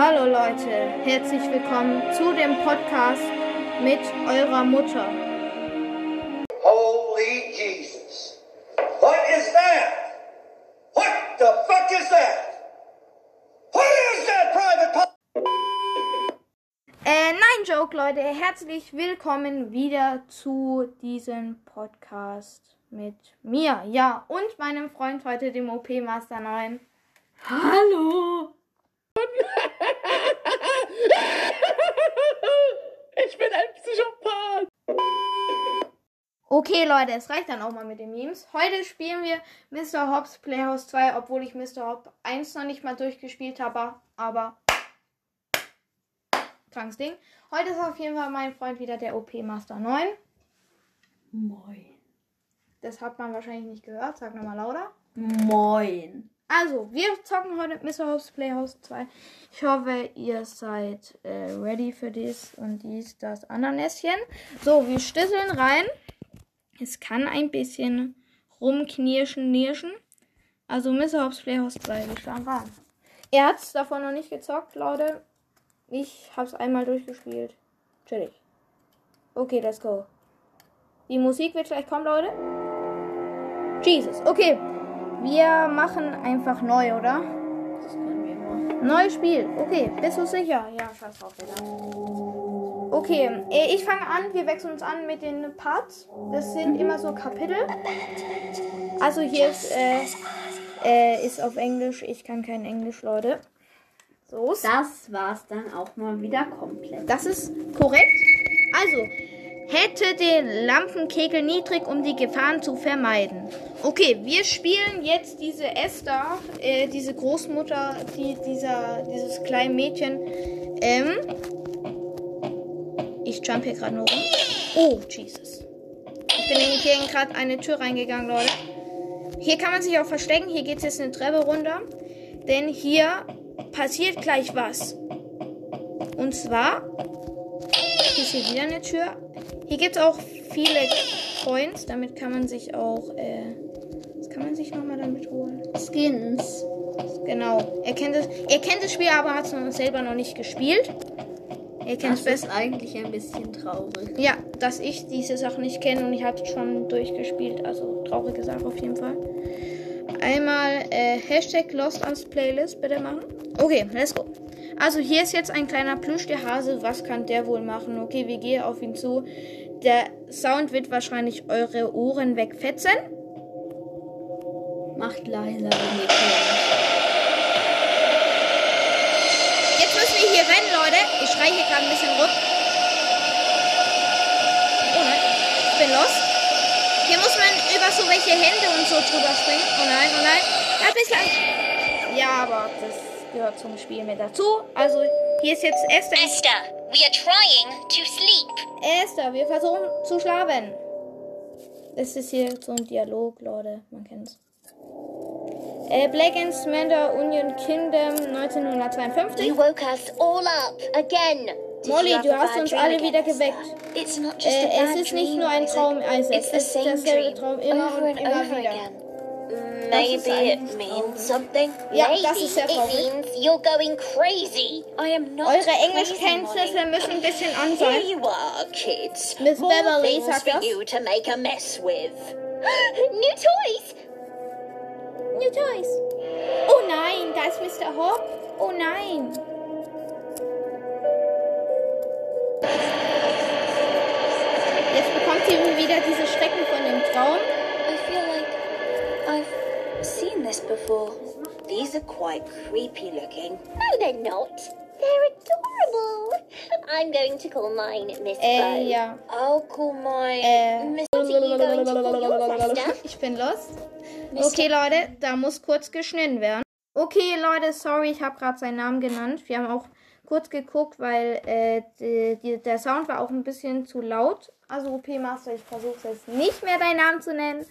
Hallo Leute, herzlich willkommen zu dem Podcast mit eurer Mutter. Holy Jesus. What is that? What the fuck is that? What is that, Private Äh, nein, Joke, Leute, herzlich willkommen wieder zu diesem Podcast mit mir, ja, und meinem Freund heute, dem OP Master 9. Hallo. bin ein Psychopath. Okay, Leute, es reicht dann auch mal mit den Memes. Heute spielen wir Mr. Hobbs Playhouse 2, obwohl ich Mr. Hobbs 1 noch nicht mal durchgespielt habe, aber krankes Ding. Heute ist auf jeden Fall mein Freund wieder der OP Master 9. Moin. Das hat man wahrscheinlich nicht gehört. Sag nochmal lauter. Moin. Also, wir zocken heute Mr. Hobbs Playhouse 2. Ich hoffe, ihr seid äh, ready für dies und dies, das Ananäschen. So, wir stisseln rein. Es kann ein bisschen rumknirschen, nirschen. Also, Mr. Hobbs Playhouse 2, wir starten rein. Er hat's davon noch nicht gezockt, Leute. Ich hab's einmal durchgespielt. Chillig. Okay, let's go. Die Musik wird gleich kommen, Leute. Jesus. Okay. Wir machen einfach neu, oder? Das können wir mal. Neues Spiel. Okay, bist du sicher? Ja, scheiß drauf, Digga. Okay, äh, ich fange an. Wir wechseln uns an mit den Parts. Das sind immer so Kapitel. Also hier ist, äh, äh, ist auf Englisch. Ich kann kein Englisch, Leute. So. Das war's dann auch mal wieder komplett. Das ist korrekt. Also, hätte den Lampenkegel niedrig, um die Gefahren zu vermeiden. Okay, wir spielen jetzt diese Esther, äh, diese Großmutter, die, dieser, dieses kleine Mädchen. Ähm, ich jump hier gerade nur rum. Oh, Jesus. Ich bin hier gerade eine Tür reingegangen, Leute. Hier kann man sich auch verstecken. Hier geht es jetzt eine Treppe runter. Denn hier passiert gleich was. Und zwar hier ist hier wieder eine Tür. Hier gibt es auch viele Coins. Damit kann man sich auch. Äh, was kann man sich nochmal damit holen? Skins. Genau. Er kennt das, er kennt das Spiel, aber hat es noch selber noch nicht gespielt. Er kennt es Das besser. ist eigentlich ein bisschen traurig. Ja, dass ich diese Sache nicht kenne und ich habe es schon durchgespielt. Also traurige Sache auf jeden Fall. Einmal äh, Hashtag Lost als Playlist bitte machen. Okay, let's go. Also hier ist jetzt ein kleiner Plüsch, der Hase. Was kann der wohl machen? Okay, wir gehen auf ihn zu. Der Sound wird wahrscheinlich eure Ohren wegfetzen. Macht leiser. Jetzt müssen wir hier rennen, Leute. Ich schreie hier gerade ein bisschen rum. Oh nein, ich bin lost. Hier muss man über so welche Hände und so drüber springen. Oh nein, oh nein. Ein bisschen. Ja, aber das gehört zum Spiel mit dazu. Also, hier ist jetzt Esther. Esther, we are trying to sleep. Esther, wir versuchen zu schlafen. Das ist hier so ein Dialog, Leute. Man kennt's. Äh, Black and Smander Union Kingdom 1952. You woke us all up again. Molly, du hast uns alle wieder geweckt. It's not just a Äh, es ist nicht nur ein? Traum, Isaac. It's the Es ist derselbe Traum immer und immer wieder. Maybe it means something. Ja, Maybe das ist sehr it traurig. means you're going crazy. I am not Eure Englischkenntnisse müssen ein bisschen an Here sein. you are, kids. Miss More Beverly things sagt for das. you to make a mess with. New toys. New Toys. Oh nein, da ist Mr. Hopp. Oh nein. Jetzt bekommt sie wieder diese Schrecken von dem Traum. This before. These are quite creepy looking. No, they're not. They're adorable. I'm going to call mine Miss Äh, Bo. ja. I'll call mine Äh. Miss. Ich bin lost. Okay, Leute, da muss kurz geschnitten werden. Okay, Leute, sorry, ich habe gerade seinen Namen genannt. Wir haben auch kurz geguckt, weil äh, die, die, der Sound war auch ein bisschen zu laut. Also, OP Master, ich versuche jetzt nicht mehr deinen Namen zu nennen.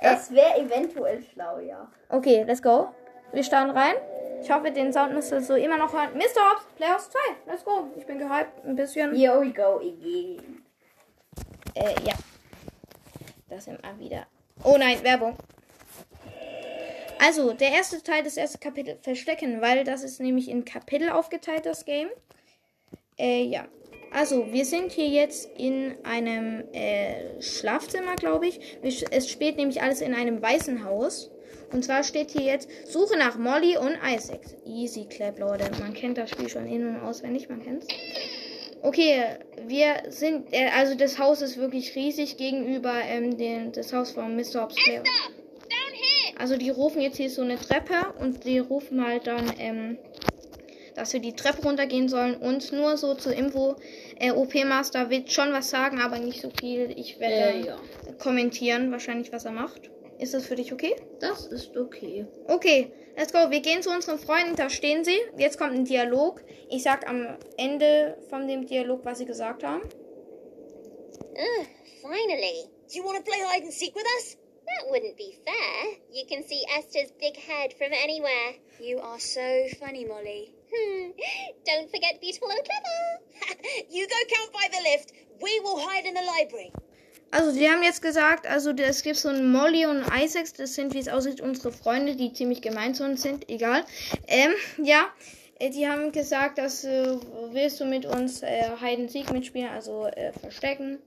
Das wäre eventuell schlau, ja. Okay, let's go. Wir starten rein. Ich hoffe, den Sound müsst ihr so immer noch hören. Mr. Hobbs, Playhouse 2. Let's go. Ich bin gehypt. Ein bisschen. Here we go again. Äh, ja. Das immer wieder. Oh nein, Werbung. Also, der erste Teil, das erste Kapitel Verstecken, weil das ist nämlich in Kapitel aufgeteilt, das Game. Äh, ja. Also, wir sind hier jetzt in einem äh, Schlafzimmer, glaube ich. Es spielt nämlich alles in einem weißen Haus. Und zwar steht hier jetzt Suche nach Molly und Isaac. Easy Clap, Leute. Man kennt das Spiel schon in- und auswendig, man kennt's. Okay, wir sind, äh, also das Haus ist wirklich riesig gegenüber ähm, den, das Haus von Mr. Hobbs. Also die rufen jetzt hier so eine Treppe und die rufen halt dann, ähm, dass wir die Treppe runtergehen sollen. Und nur so zur Info, äh, OP Master wird schon was sagen, aber nicht so viel. Ich werde Äh, ja. kommentieren, wahrscheinlich, was er macht. Ist das für dich okay? Das ist okay. Okay, let's go. Wir gehen zu unseren Freunden, da stehen sie. Jetzt kommt ein Dialog. Ich sag am Ende von dem Dialog, was sie gesagt haben. Ugh, finally. Do you want to play hide and seek with us? That wouldn't be fair. You can see Esther's big head from anywhere. You are so funny, Molly. Don't forget beautiful and clever. you go count by the lift. We will hide in the library. Also, die haben jetzt gesagt, also es gibt so ein Molly und Isaacs, das sind, wie es aussieht, unsere Freunde, die ziemlich gemein zu uns sind, egal. Ähm, ja, äh, die haben gesagt, dass äh, willst du mit uns äh, Seek mitspielen, also äh, verstecken.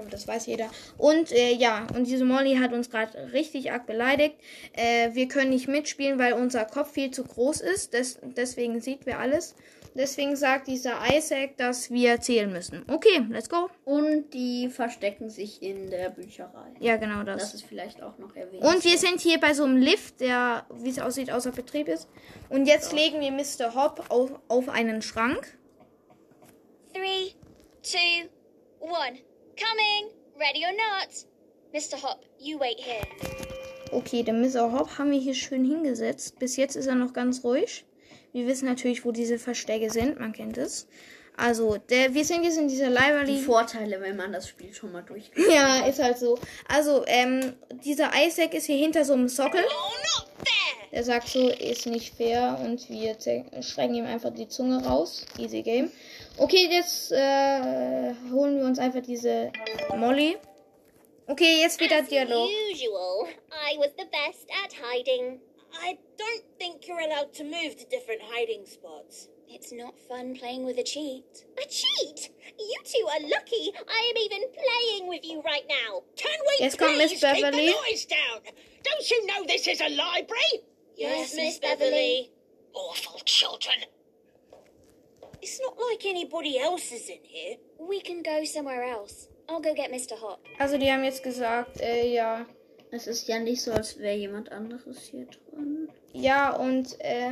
Hoffe, das weiß jeder. Und äh, ja, und diese Molly hat uns gerade richtig arg beleidigt. Äh, wir können nicht mitspielen, weil unser Kopf viel zu groß ist. Des deswegen sieht wir alles. Deswegen sagt dieser Isaac, dass wir zählen müssen. Okay, let's go. Und die verstecken sich in der Bücherei. Ja, genau Das ist vielleicht auch noch erwähnt. Und wir sind hier bei so einem Lift, der, wie es aussieht, außer Betrieb ist. Und jetzt legen wir Mr. Hopp auf, auf einen Schrank. Three, two, one. Coming. Ready or not? Mr. Hop, you wait here. Okay, den Mr. Hopp haben wir hier schön hingesetzt. Bis jetzt ist er noch ganz ruhig. Wir wissen natürlich, wo diese Verstecke sind. Man kennt es. Also, der, wir sind jetzt in dieser die Library. Vorteile, wenn man das Spiel schon mal durch. Ja, ist halt so. Also, ähm, dieser Isaac ist hier hinter so einem Sockel. Oh, not there! Der sagt so, ist nicht fair und wir schrecken ihm einfach die Zunge raus. Easy Game. Okay, jetzt äh, holen wir uns einfach diese Molly. Okay, jetzt wieder As Dialog. usual, I was the best at hiding. I don't think you're allowed to move to different hiding spots. It's not fun playing with a cheat. A cheat? You two are lucky I am even playing with you right now. Can we Yes, please Miss keep Beverly. the noise down? Don't you know this is a library? Yes, Miss Beverly. Awful children. It's not like anybody else is in here. We can go somewhere else. I'll go get Mr. Hop. Also die haben jetzt gesagt, äh, ja, Es ist ja nicht so, als wäre jemand anderes hier drin. ja und äh,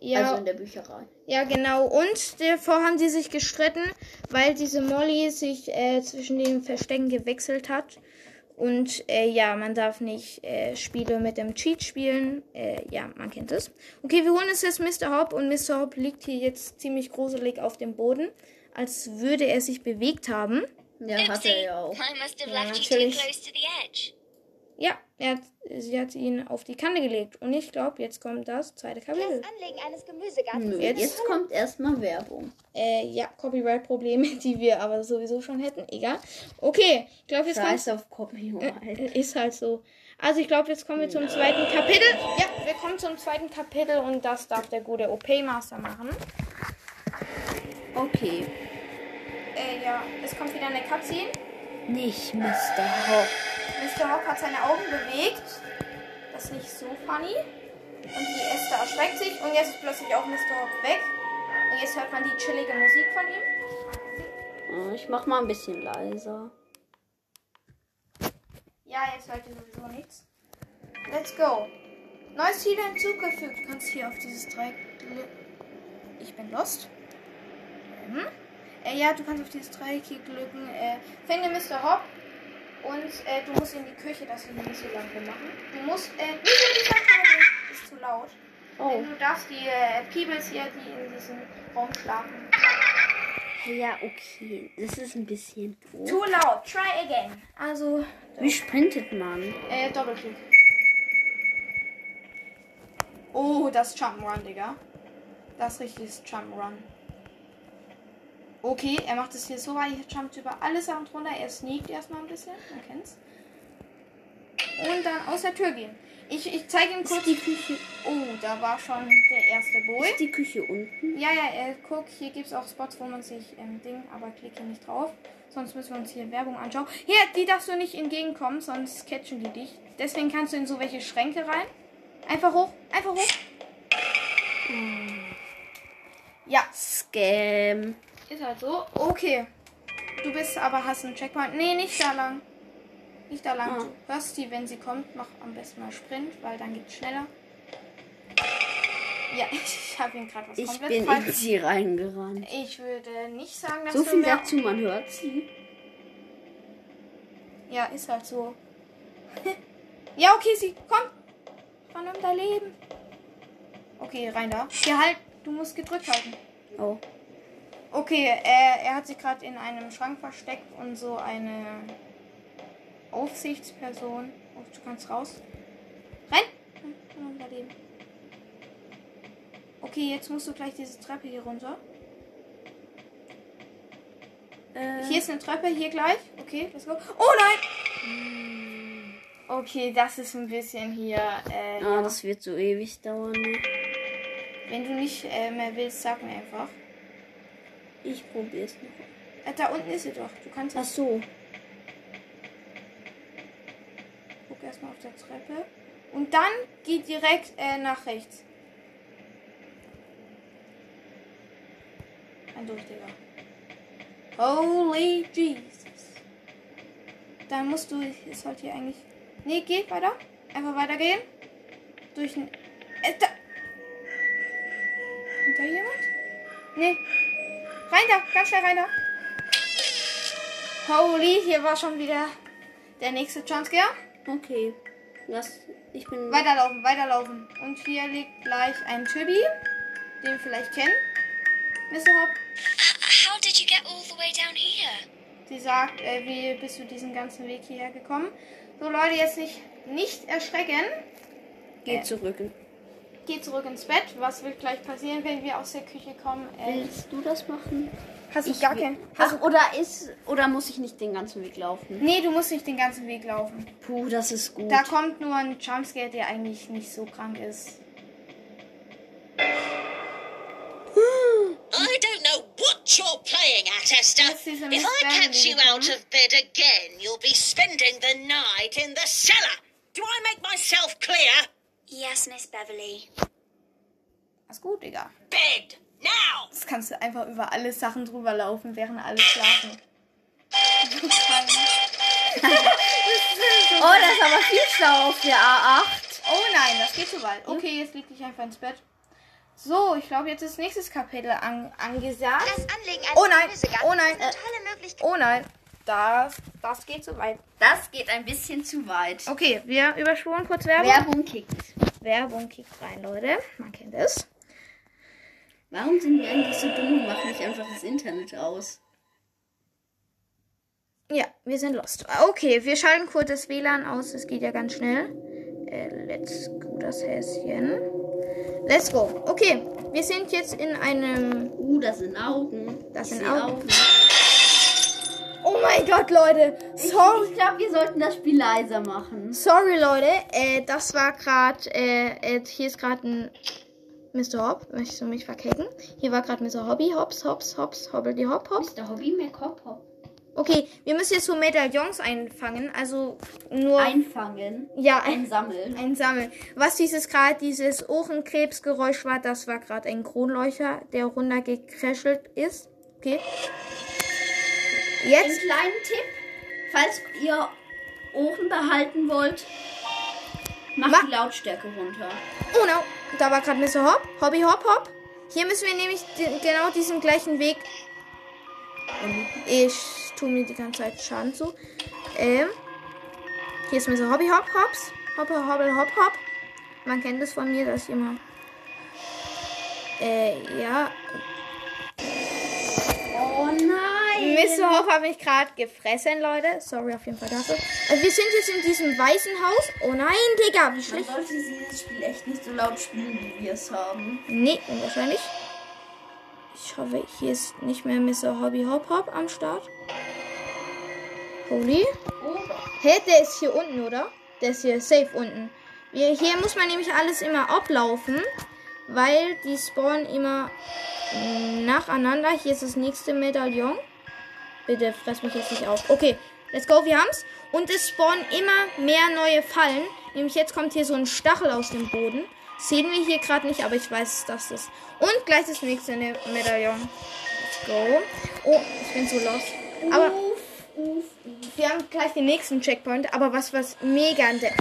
ja, Also in der Bücherei. ja genau. Und davor haben sie sich gestritten, weil diese Molly sich äh, zwischen den Verstecken gewechselt hat. Und äh, ja, man darf nicht äh, Spiele mit dem Cheat spielen. Äh, ja, man kennt es. Okay, wir holen uns jetzt Mr. Hop und Mr. Hop liegt hier jetzt ziemlich gruselig auf dem Boden, als würde er sich bewegt haben. Ja, hat er ja auch. Ja, natürlich. Ja, hat, sie hat ihn auf die Kante gelegt. Und ich glaube, jetzt kommt das zweite Kapitel. Anlegen eines Gemüsegartens. Jetzt- jetzt kommt erstmal Werbung. Äh, ja, Copyright-Probleme, die wir aber sowieso schon hätten. Egal. Okay, ich glaube, jetzt kommt Scheiß auf Copyright. Äh, Ist halt so. Also ich glaube, jetzt kommen wir zum zweiten Kapitel. Ja, wir kommen zum zweiten Kapitel und das darf der gute OP-Master machen. Okay. Äh, ja, es kommt wieder eine Cutscene. Nicht Mr. Hopp. Mr. Hopp hat seine Augen bewegt. Das ist nicht so funny. Und die Esther erschreckt sich und jetzt ist plötzlich auch Mr. Hopp weg. Und jetzt hört man die chillige Musik von ihm. Oh, Ich mach mal ein bisschen leiser. Ja, jetzt hört ihr sowieso nichts. Let's go. Neues Ziel hinzugefügt. Du kannst hier auf dieses Dreieck. Ich bin lost. Mhm. Äh, ja, du kannst auf dieses Dreieck hier klicken. Äh, finde Mr. Hopp. Und äh, du musst in die Küche, dass wir hier nicht so lange rummachen. Du musst. Äh, nicht in die Sache, ist zu laut. Oh. Du darfst die äh, Peebles hier, die in diesem Raum schlafen. Ja, okay. Das ist ein bisschen doof. Too loud. Try again. Also, Wie sprintet man? Äh, Doppelklick. Oh, das Jump'n'Run, Digga. Das richtiges Jump'n'Run. Okay, er macht es hier so weit, er jumpt über alle Sachen drunter. Er sneakt erstmal ein bisschen, man kennt's. Und dann aus der Tür gehen. Ich, ich zeige ihm kurz. Die Küche. Oh, da war schon der erste Boy. Ist die Küche unten? Ja, ja, äh, guck, hier gibt es auch Spots, wo man sich ähm, Ding, aber klicke nicht drauf. Sonst müssen wir uns hier Werbung anschauen. Hier, die darfst du nicht entgegenkommen, sonst catchen die dich. Deswegen kannst du in so welche Schränke rein. Einfach hoch, einfach hoch. Ja, Scam. Ist halt so. Okay. Du bist aber, hast einen Checkpoint. Nee, nicht da lang. Nicht da lang. Du hörst die, wenn sie kommt. Mach am besten mal Sprint, weil dann geht's schneller. Ja, ich habe ihn gerade was Ich komplett bin in falsch. sie reingerannt. Ich würde nicht sagen, dass So du viel mehr... dazu, man hört sie. Ja, ist halt so. ja, okay, sie kommt. Von um dein Leben. Okay, rein da. Hier halt, du musst gedrückt halten. Oh. Okay, er, er hat sich gerade in einem Schrank versteckt und so eine Aufsichtsperson. Oh, du kannst raus. Renn! Von um dein Leben. Okay, jetzt musst du gleich diese Treppe hier runter. Äh, Hier ist eine Treppe, hier gleich. Okay, let's go. Oh nein! Okay, das ist ein bisschen hier. Äh, ah, das wird so ewig dauern. ne? wenn du nicht äh, mehr willst, sag mir einfach. Ich probier's noch. Äh, da unten ist sie doch. Du kannst Ach so. Guck erstmal auf der Treppe. Und dann geh direkt äh, nach rechts. Ein durch, Digga. Holy Jesus. Dann musst du. Ist halt hier eigentlich. Nee, geh weiter. Einfach weitergehen. Durch ein. Äh, da. Da jemand? Nee. Rein da, ganz schnell rein da. Holy, hier war schon wieder der nächste Jumpscare. Okay. Das, ich bin. Weiterlaufen, weiterlaufen. Und hier liegt gleich ein Chibi, den wir vielleicht kennen. Mr. Hop, Uh, how did you get all the way down here? sie sagt, äh, wie bist du diesen ganzen Weg hierher gekommen? So Leute, jetzt nicht, nicht erschrecken. Geh zurück. Geh zurück ins Bett. Was wird gleich passieren, wenn wir aus der Küche kommen? Äh, Willst du das machen? hast du Ich gar will- keinen. Ach, oder ist. Oder muss ich nicht den ganzen Weg laufen? Nee, du musst nicht den ganzen Weg laufen. Puh, das ist gut. Da kommt nur ein Jumpscare, der eigentlich nicht so krank ist. I don't know what you're playing at, Esther. If I catch you out of bed again, you'll be spending the night in the cellar. Do I make myself clear? Yes, Miss Beverly. Ist gut, Digga. Bed now. Das kannst du einfach über alle Sachen drüber laufen, während alle schlafen. oh, das ist aber viel schlau auf der A8. Oh nein, das geht zu weit. Okay, jetzt leg dich einfach ins Bett. So, ich glaube, jetzt ist nächstes Kapitel an, angesagt. Das Anlegen Oh nein, oh nein, ist eine tolle Möglichkeit. oh nein. Das, das geht zu weit. Das geht ein bisschen zu weit. Okay, wir überspulen kurz Werbung. Werbung kickt. Werbung kickt rein, Leute. Man kennt es. Warum sind wir eigentlich so dumm und machen nicht einfach das Internet aus? Ja, wir sind lost. Okay, wir schalten kurz das WLAN aus. Das geht ja ganz schnell. Äh, let's go, das Häschen. Let's go. Okay, wir sind jetzt in einem Uh, das sind Augen. Das Ich sind seh Augen. Oh mein Gott, Leute. Sorry. Ich glaube, wir sollten das Spiel leiser machen. Sorry, Leute. Äh, das war gerade, äh, äh, hier ist gerade ein Mr. Hop. Möchtest du mich verkecken? Hier war gerade Mr. Hobby. Hops, hops, hops, hobbel die hop, hop. Ist der Hobby mehr Hop Hop? Okay, wir müssen jetzt so Medaillons einfangen. Also nur. Einfangen. ja, ein, Einsammeln. ein Sammeln. Was dieses gerade, dieses Ohrenkrebsgeräusch war, das war gerade ein Kronleuchter, der runtergecrashelt ist. Okay. Einen Jetzt. kleinen Tipp, falls ihr Ohren behalten wollt, macht Ma- die Lautstärke runter. Oh no, da war gerade Mr. Hop. Hobby Hop Hop. Hier müssen wir nämlich den, genau diesen gleichen Weg. Ich tue mir die ganze Zeit Schaden zu. Ähm, hier ist Mr. Hobby Hop Hops. Hop Hobbel Hop Hop. Man kennt es von mir, dass ich immer. Äh, ja. Mr. Hop hat mich gerade gefressen, Leute. Sorry auf jeden Fall dafür. Also wir sind jetzt in diesem weißen Haus. Oh nein, Digga, wie Man schlecht. sollte dieses Spiel echt nicht so laut spielen, wie wir es haben. Nee, unwahrscheinlich. Ich hoffe, hier ist nicht mehr Mr. Hobby Hop Hop am Start. Holy. Oh. Hä, der ist hier unten, oder? Der ist hier safe unten. Wir, hier muss man nämlich alles immer ablaufen, weil die spawnen immer nacheinander. Hier ist das nächste Medaillon. Bitte fress mich jetzt nicht auf. Okay, let's go, wir haben's. Und es spawnen immer mehr neue Fallen. Nämlich jetzt kommt hier so ein Stachel aus dem Boden. Sehen wir hier gerade nicht, aber ich weiß, dass das. Und gleich das nächste Ne- Medaillon. Let's go. Oh, ich bin so lost. Aber wir haben gleich den nächsten Checkpoint. Aber was, was mega entdeckt.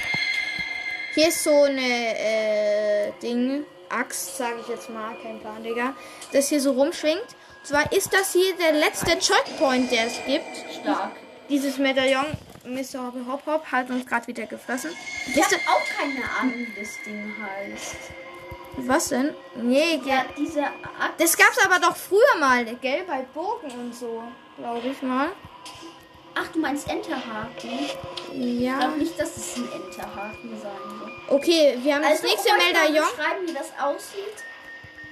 Hier ist so eine äh, Ding, Axt, sage ich jetzt mal, kein Plan, Digga, das hier so rumschwingt. Und zwar ist das hier der letzte Checkpoint, der es gibt. Stark. Dieses Medaillon, Mr. Hop Hop Hop, hat uns gerade wieder gefressen. Ich habe auch keine Ahnung, wie das Ding heißt. was denn? Nee, Ja, diese Axt. das gab's aber doch früher mal, gell, bei Burgen und so, glaube ich mal. Ach, du meinst Enterhaken? Ich Ja. glaube nicht, dass es ein Enterhaken sein wird. Okay, wir haben das Also, nächste euch mal Medaillon. beschreiben, wie das aussieht.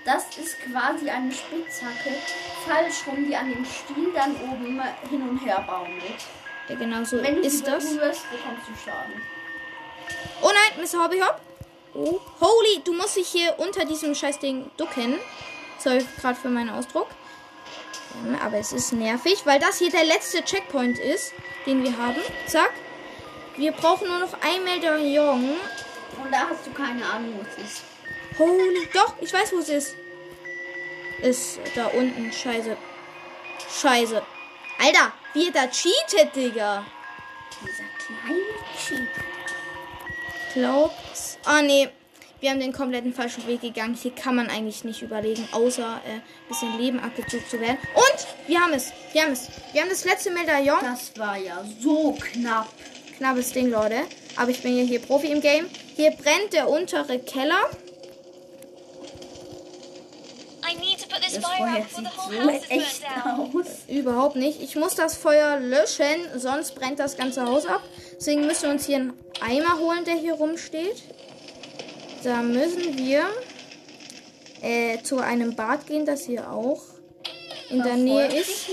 Das ist quasi eine Spitzhacke, falsch rum, die an dem Stiel dann oben hin und her baumelt. Ja, genau so Wenn du ist das. berührst, bekommst du Schaden. Oh nein, Mr. Hobby Hop. Oh. Holy, du musst dich hier unter diesem Scheißding ducken. Sorry gerade für meinen Ausdruck. Ähm, Aber es ist nervig, weil das hier der letzte Checkpoint ist, den wir haben. Zack. Wir brauchen nur noch ein Medaillon. Und da hast du keine Ahnung, wo es ist. Holy. Doch, ich weiß, wo es ist. Ist da unten. Scheiße. Scheiße. Alter, wie er da cheatet, Digga. Dieser kleine Cheat. glaub's. Ah, nee. Wir haben den kompletten falschen Weg gegangen. Hier kann man eigentlich nicht überlegen, außer äh, ein bisschen Leben abgezogen zu werden. Und wir haben es. Wir haben es. Wir haben das letzte Medaillon. Das war ja so knapp. Knappes Ding, Leute. Aber ich bin ja hier Profi im Game. Hier brennt der untere Keller. I need to put this Das Feuer sieht so echt aus. Überhaupt nicht. Ich muss das Feuer löschen, sonst brennt das ganze Haus ab. Deswegen müssen wir uns hier einen Eimer holen, der hier rumsteht. Da müssen wir äh, zu einem Bad gehen, das hier auch in der Nähe ist.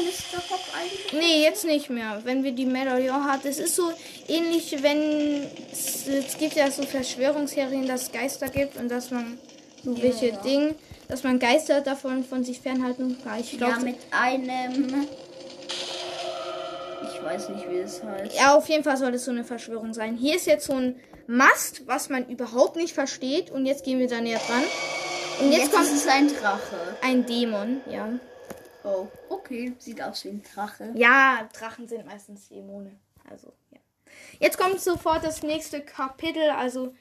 Nee, jetzt nicht mehr. Wenn wir die Medaillon hat. Es ist so ähnlich, wenn es, es gibt ja so Verschwörungsserien, dass es Geister gibt und dass man so welche ja. Dinge, dass man Geister davon von sich fernhalten kann. Ich Ja, glaube, mit einem. Ich weiß nicht, wie es heißt. Ja, auf jeden Fall soll es so eine Verschwörung sein. Hier ist jetzt so ein Mast, was man überhaupt nicht versteht. Und jetzt gehen wir da näher dran. Und jetzt, Jetzt kommt ist es ein Drache. ein Dämon, ja. Oh, okay. Sieht aus wie ein Drache. Ja, Drachen sind meistens Dämonen. Also, ja. Jetzt kommt sofort das nächste Kapitel. Also,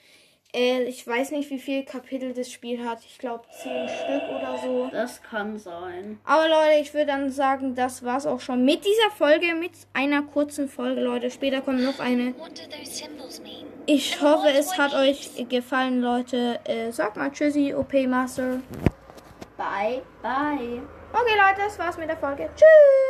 äh, ich weiß nicht, wie viele Kapitel das Spiel hat. Ich glaube, zehn Stück oder so. Das kann sein. Aber Leute, ich würde dann sagen, das war's auch schon mit dieser Folge, mit einer kurzen Folge, Leute. Später kommt noch eine. Ich hoffe, es hat euch gefallen, Leute. Äh, sagt mal Tschüssi, OP Master. Bye, bye. Okay, Leute, das war's mit der Folge. Tschüss.